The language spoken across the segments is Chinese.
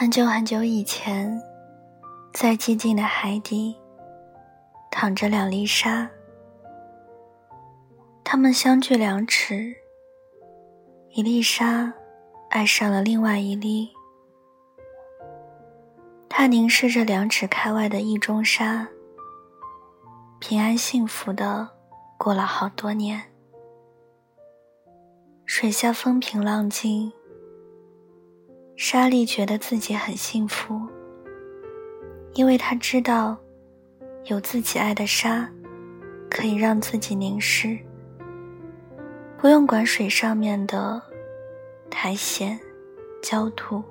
很久很久以前，在寂静的海底，躺着两粒沙。它们相距两尺，一粒沙爱上了另外一粒。它凝视着两尺开外的一中沙，平安幸福的过了好多年。水下风平浪静。莎莉觉得自己很幸福，因为她知道，有自己爱的沙，可以让自己凝视，不用管水上面的苔藓、焦土、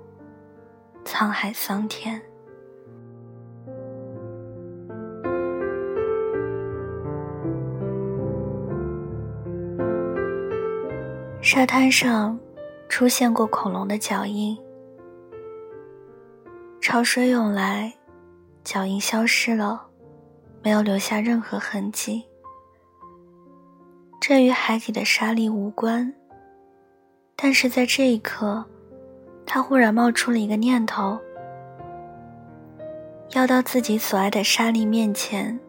沧海桑田。沙滩上出现过恐龙的脚印。潮水涌来，脚印消失了，没有留下任何痕迹。这与海底的沙粒无关。但是在这一刻，他忽然冒出了一个念头：要到自己所爱的沙粒面前，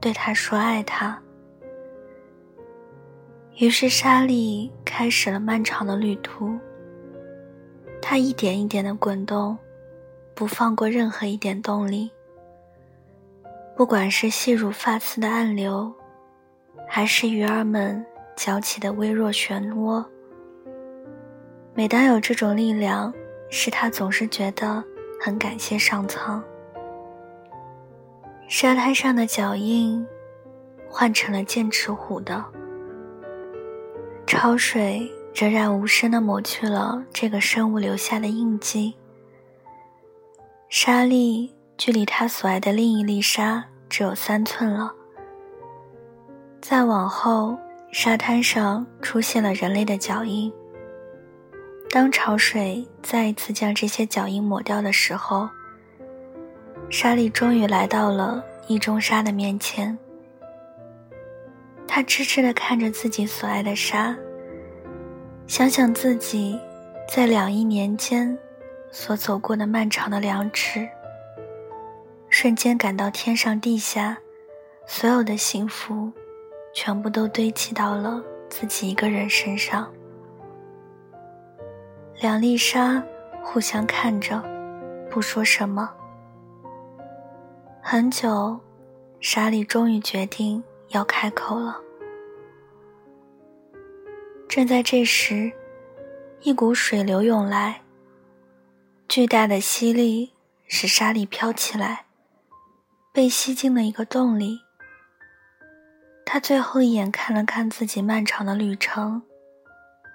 对他说爱他。于是沙粒开始了漫长的旅途。它一点一点的滚动。不放过任何一点动力，不管是细如发丝的暗流，还是鱼儿们搅起的微弱漩涡。每当有这种力量，使他总是觉得很感谢上苍。沙滩上的脚印换成了剑齿虎的，潮水仍然无声地抹去了这个生物留下的印记。沙粒距离他所爱的另一粒沙只有三寸了。再往后，沙滩上出现了人类的脚印。当潮水再一次将这些脚印抹掉的时候，沙粒终于来到了意中沙的面前。他痴痴地看着自己所爱的沙，想想自己在两亿年间。所走过的漫长的两尺，瞬间感到天上地下所有的幸福，全部都堆积到了自己一个人身上。两粒沙互相看着，不说什么。很久，沙粒终于决定要开口了。正在这时，一股水流涌来。巨大的吸力使沙粒飘起来，被吸进了一个洞里。他最后一眼看了看自己漫长的旅程，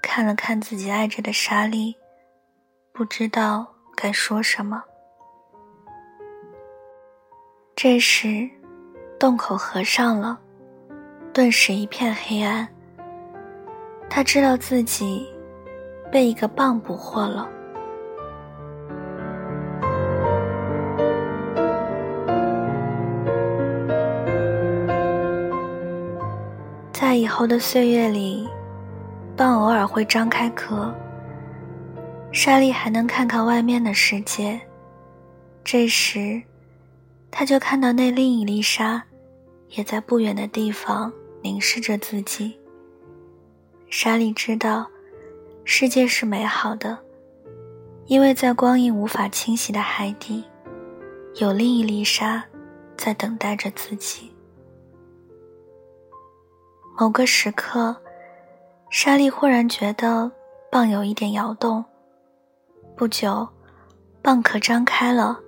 看了看自己爱着的沙粒，不知道该说什么。这时，洞口合上了，顿时一片黑暗。他知道自己被一个蚌捕获了。以后的岁月里，蚌偶尔会张开壳，沙莉还能看看外面的世界。这时，他就看到那另一粒沙，也在不远的地方凝视着自己。沙莉知道，世界是美好的，因为在光影无法侵袭的海底，有另一粒沙，在等待着自己。某个时刻，莎莉忽然觉得蚌有一点摇动。不久，蚌壳张开了，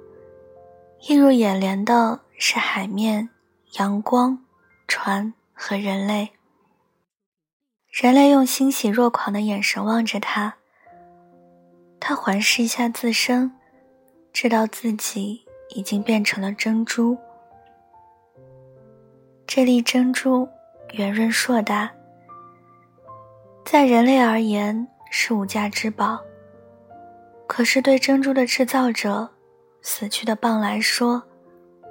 映入眼帘的是海面、阳光、船和人类。人类用欣喜若狂的眼神望着他。他环视一下自身，知道自己已经变成了珍珠。这粒珍珠。圆润硕大，在人类而言是无价之宝。可是对珍珠的制造者——死去的蚌来说，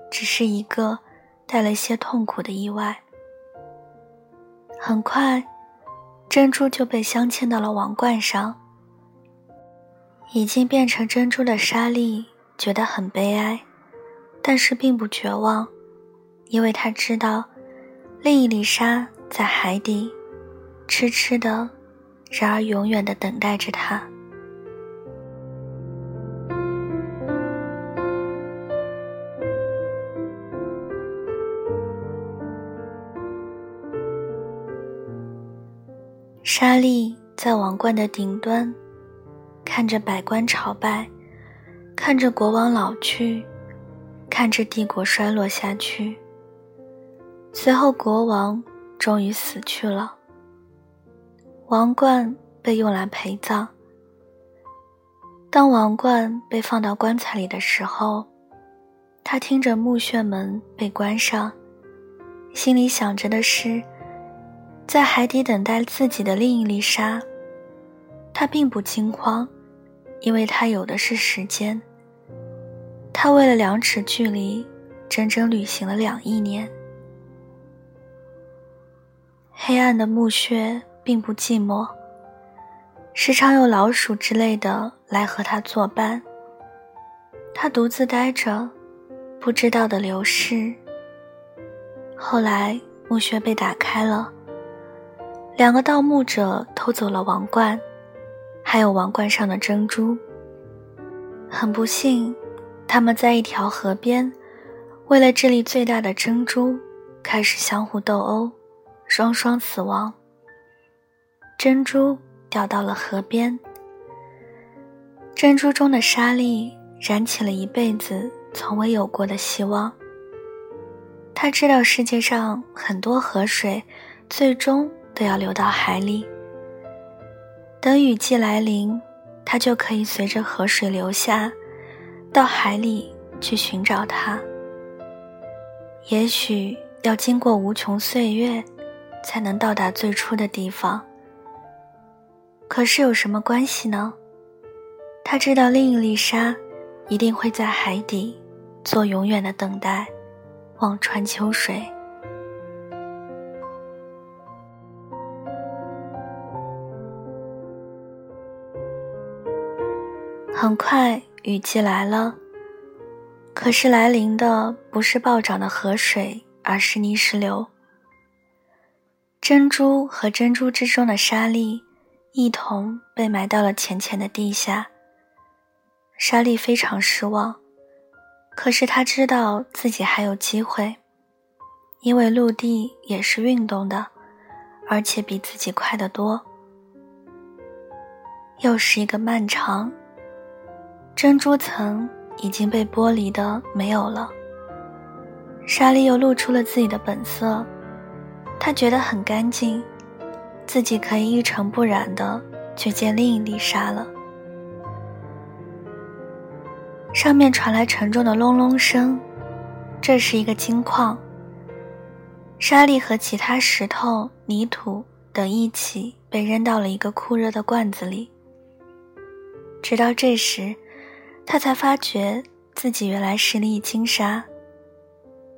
只是一个带了些痛苦的意外。很快，珍珠就被镶嵌到了王冠上。已经变成珍珠的莎莉觉得很悲哀，但是并不绝望，因为她知道另一粒沙在海底，痴痴的，然而永远的等待着他。莎莉在王冠的顶端。看着百官朝拜，看着国王老去，看着帝国衰落下去。随后，国王终于死去了。王冠被用来陪葬。当王冠被放到棺材里的时候，他听着墓穴门被关上，心里想着的是，在海底等待自己的另一粒沙。他并不惊慌，因为他有的是时间。他为了两尺距离，整整旅行了两亿年。黑暗的墓穴并不寂寞，时常有老鼠之类的来和他作伴。他独自呆着，不知道的流逝。后来墓穴被打开了，两个盗墓者偷走了王冠。还有王冠上的珍珠。很不幸，他们在一条河边，为了这里最大的珍珠，开始相互斗殴，双双死亡。珍珠掉到了河边，珍珠中的沙粒燃起了一辈子从未有过的希望。他知道世界上很多河水，最终都要流到海里。等雨季来临，他就可以随着河水流下，到海里去寻找它。也许要经过无穷岁月，才能到达最初的地方。可是有什么关系呢？他知道另一粒沙，一定会在海底，做永远的等待，望穿秋水。很快，雨季来了。可是来临的不是暴涨的河水，而是泥石流。珍珠和珍珠之中的沙粒一同被埋到了浅浅的地下。沙粒非常失望，可是他知道自己还有机会，因为陆地也是运动的，而且比自己快得多。又是一个漫长。珍珠层已经被剥离的没有了，莎莉又露出了自己的本色，他觉得很干净，自己可以一尘不染的去见另一粒沙了。上面传来沉重的隆隆声，这是一个金矿。沙粒和其他石头、泥土等一起被扔到了一个酷热的罐子里，直到这时。他才发觉自己原来是粒金沙。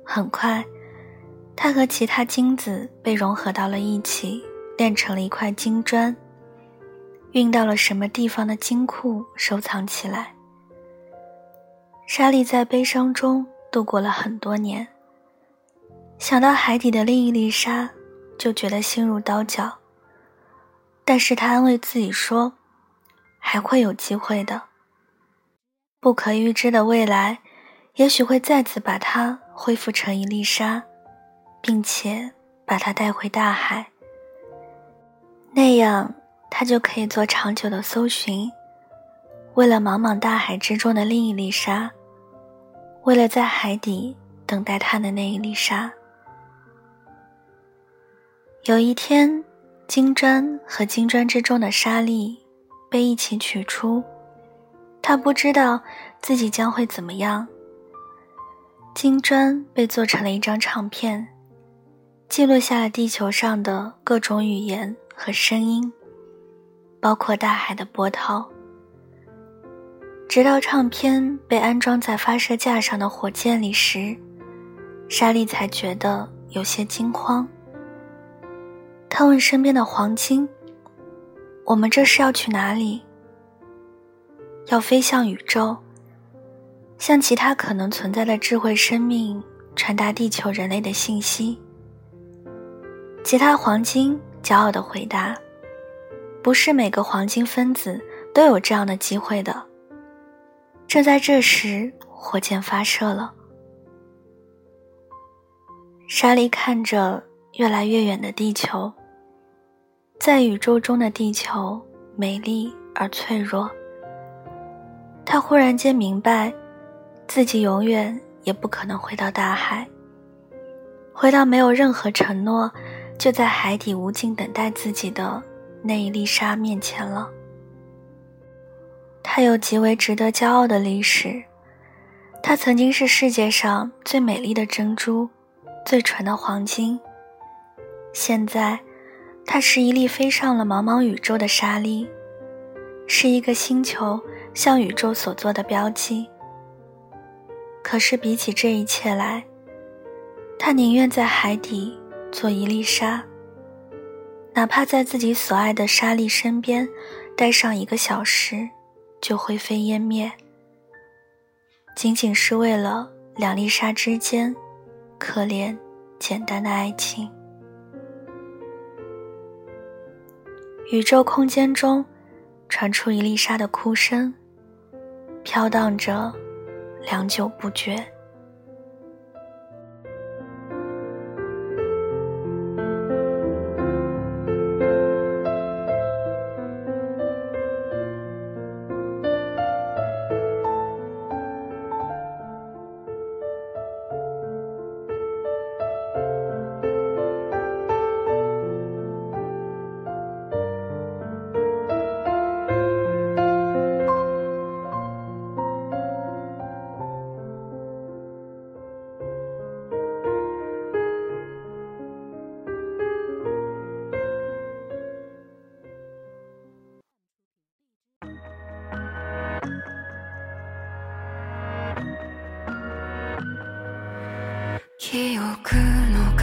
很快，它和其他金子被融合到了一起，炼成了一块金砖，运到了什么地方的金库收藏起来。莎莉在悲伤中度过了很多年，想到海底的另一粒沙，就觉得心如刀绞。但是他安慰自己说，还会有机会的。不可预知的未来，也许会再次把它恢复成一粒沙，并且把它带回大海。那样，他就可以做长久的搜寻，为了茫茫大海之中的另一粒沙，为了在海底等待他的那一粒沙。有一天，金砖和金砖之中的沙粒被一起取出。他不知道自己将会怎么样。金砖被做成了一张唱片，记录下了地球上的各种语言和声音，包括大海的波涛。直到唱片被安装在发射架上的火箭里时，莎莉才觉得有些惊慌。他问身边的黄金：“我们这是要去哪里？”要飞向宇宙，向其他可能存在的智慧生命传达地球人类的信息。其他黄金骄傲地回答：“不是每个黄金分子都有这样的机会的。”正在这时，火箭发射了。莎莉看着越来越远的地球，在宇宙中的地球美丽而脆弱。他忽然间明白，自己永远也不可能回到大海，回到没有任何承诺，就在海底无尽等待自己的那一粒沙面前了。它有极为值得骄傲的历史，它曾经是世界上最美丽的珍珠，最纯的黄金。现在，它是一粒飞上了茫茫宇宙的沙粒，是一个星球。向宇宙所做的标记。可是比起这一切来，他宁愿在海底做一粒沙，哪怕在自己所爱的沙粒身边待上一个小时，就灰飞烟灭。仅仅是为了两粒沙之间可怜简单的爱情。宇宙空间中传出一粒沙的哭声。飘荡着，良久不绝。記憶の